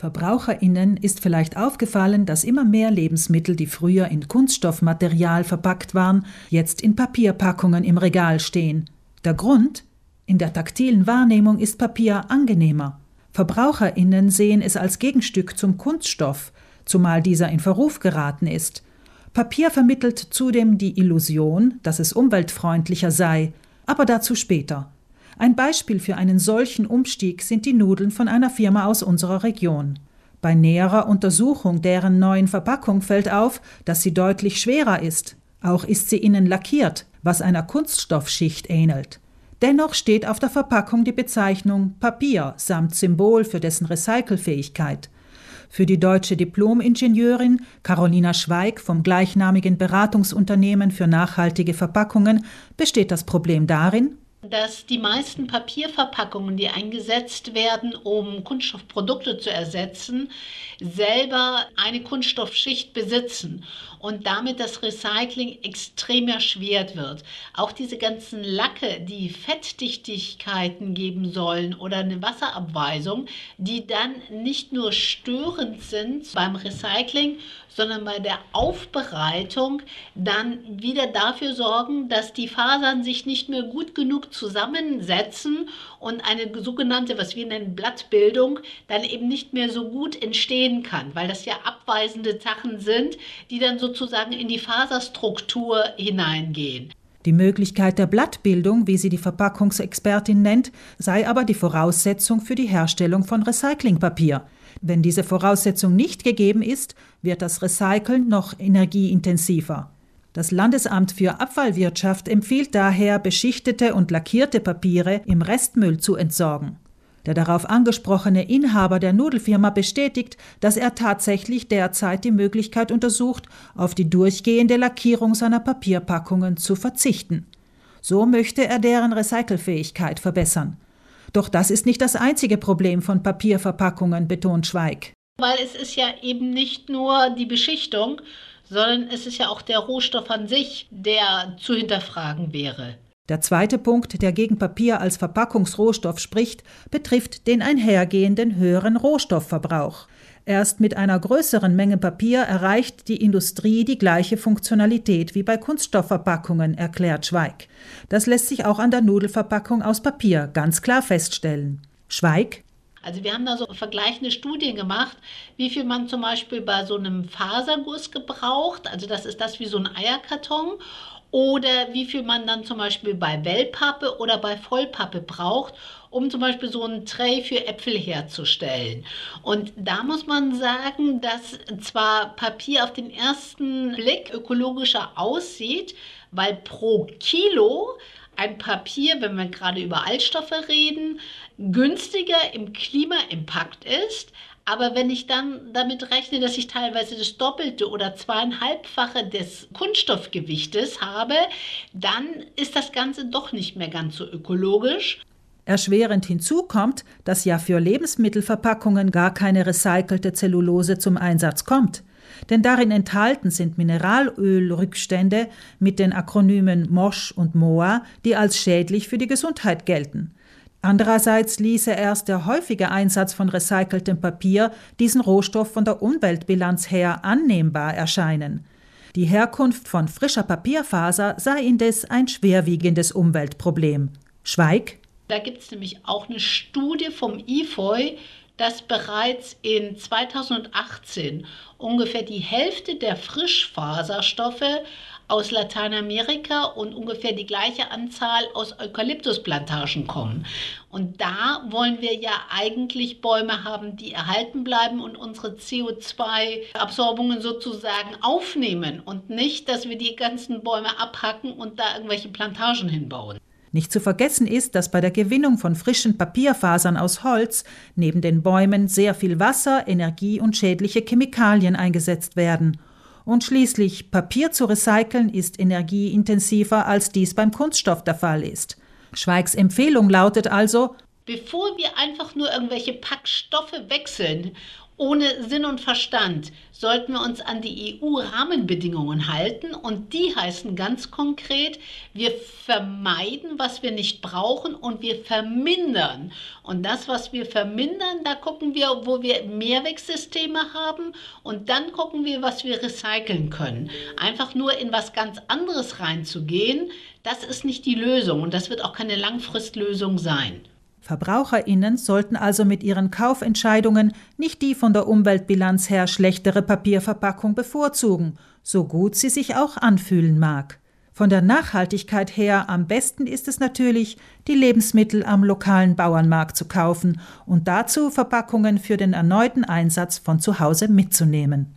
Verbraucherinnen ist vielleicht aufgefallen, dass immer mehr Lebensmittel, die früher in Kunststoffmaterial verpackt waren, jetzt in Papierpackungen im Regal stehen. Der Grund? In der taktilen Wahrnehmung ist Papier angenehmer. Verbraucherinnen sehen es als Gegenstück zum Kunststoff, zumal dieser in Verruf geraten ist. Papier vermittelt zudem die Illusion, dass es umweltfreundlicher sei, aber dazu später. Ein Beispiel für einen solchen Umstieg sind die Nudeln von einer Firma aus unserer Region. Bei näherer Untersuchung deren neuen Verpackung fällt auf, dass sie deutlich schwerer ist. Auch ist sie innen lackiert, was einer Kunststoffschicht ähnelt. Dennoch steht auf der Verpackung die Bezeichnung Papier samt Symbol für dessen Recycelfähigkeit. Für die deutsche Diplom-Ingenieurin Carolina Schweig vom gleichnamigen Beratungsunternehmen für nachhaltige Verpackungen besteht das Problem darin, dass die meisten Papierverpackungen, die eingesetzt werden, um Kunststoffprodukte zu ersetzen, selber eine Kunststoffschicht besitzen und damit das Recycling extrem erschwert wird. Auch diese ganzen Lacke, die Fettdichtigkeiten geben sollen oder eine Wasserabweisung, die dann nicht nur störend sind beim Recycling, sondern bei der Aufbereitung dann wieder dafür sorgen, dass die Fasern sich nicht mehr gut genug zusammensetzen und eine sogenannte, was wir nennen, Blattbildung, dann eben nicht mehr so gut entstehen kann, weil das ja abweisende Sachen sind, die dann sozusagen in die Faserstruktur hineingehen. Die Möglichkeit der Blattbildung, wie sie die Verpackungsexpertin nennt, sei aber die Voraussetzung für die Herstellung von Recyclingpapier. Wenn diese Voraussetzung nicht gegeben ist, wird das Recyceln noch energieintensiver. Das Landesamt für Abfallwirtschaft empfiehlt daher, beschichtete und lackierte Papiere im Restmüll zu entsorgen. Der darauf angesprochene Inhaber der Nudelfirma bestätigt, dass er tatsächlich derzeit die Möglichkeit untersucht, auf die durchgehende Lackierung seiner Papierpackungen zu verzichten. So möchte er deren Recycelfähigkeit verbessern. Doch das ist nicht das einzige Problem von Papierverpackungen, betont Schweig. Weil es ist ja eben nicht nur die Beschichtung, sondern es ist ja auch der Rohstoff an sich, der zu hinterfragen wäre. Der zweite Punkt, der gegen Papier als Verpackungsrohstoff spricht, betrifft den einhergehenden höheren Rohstoffverbrauch. Erst mit einer größeren Menge Papier erreicht die Industrie die gleiche Funktionalität wie bei Kunststoffverpackungen, erklärt Schweig. Das lässt sich auch an der Nudelverpackung aus Papier ganz klar feststellen. Schweig also wir haben da so vergleichende Studien gemacht, wie viel man zum Beispiel bei so einem Faserguss gebraucht, also das ist das wie so ein Eierkarton, oder wie viel man dann zum Beispiel bei Wellpappe oder bei Vollpappe braucht, um zum Beispiel so ein Tray für Äpfel herzustellen. Und da muss man sagen, dass zwar Papier auf den ersten Blick ökologischer aussieht, weil pro Kilo ein Papier, wenn wir gerade über Altstoffe reden, günstiger im Klimaimpakt ist, aber wenn ich dann damit rechne, dass ich teilweise das Doppelte oder zweieinhalbfache des Kunststoffgewichtes habe, dann ist das Ganze doch nicht mehr ganz so ökologisch. Erschwerend hinzu kommt, dass ja für Lebensmittelverpackungen gar keine recycelte Zellulose zum Einsatz kommt. Denn darin enthalten sind Mineralölrückstände mit den Akronymen MOSH und MOA, die als schädlich für die Gesundheit gelten. Andererseits ließe erst der häufige Einsatz von recyceltem Papier diesen Rohstoff von der Umweltbilanz her annehmbar erscheinen. Die Herkunft von frischer Papierfaser sei indes ein schwerwiegendes Umweltproblem. Schweig? Da gibt es nämlich auch eine Studie vom IFOI, dass bereits in 2018 ungefähr die Hälfte der Frischfaserstoffe aus Lateinamerika und ungefähr die gleiche Anzahl aus Eukalyptusplantagen kommen. Und da wollen wir ja eigentlich Bäume haben, die erhalten bleiben und unsere CO2-Absorbungen sozusagen aufnehmen und nicht, dass wir die ganzen Bäume abhacken und da irgendwelche Plantagen hinbauen. Nicht zu vergessen ist, dass bei der Gewinnung von frischen Papierfasern aus Holz neben den Bäumen sehr viel Wasser, Energie und schädliche Chemikalien eingesetzt werden. Und schließlich Papier zu recyceln ist energieintensiver, als dies beim Kunststoff der Fall ist. Schweigs Empfehlung lautet also Bevor wir einfach nur irgendwelche Packstoffe wechseln, ohne Sinn und Verstand, sollten wir uns an die EU-Rahmenbedingungen halten und die heißen ganz konkret, wir vermeiden, was wir nicht brauchen und wir vermindern. Und das, was wir vermindern, da gucken wir, wo wir Mehrwegsysteme haben und dann gucken wir, was wir recyceln können. Einfach nur in was ganz anderes reinzugehen, das ist nicht die Lösung und das wird auch keine Langfristlösung sein. Verbraucherinnen sollten also mit ihren Kaufentscheidungen nicht die von der Umweltbilanz her schlechtere Papierverpackung bevorzugen, so gut sie sich auch anfühlen mag. Von der Nachhaltigkeit her am besten ist es natürlich, die Lebensmittel am lokalen Bauernmarkt zu kaufen und dazu Verpackungen für den erneuten Einsatz von zu Hause mitzunehmen.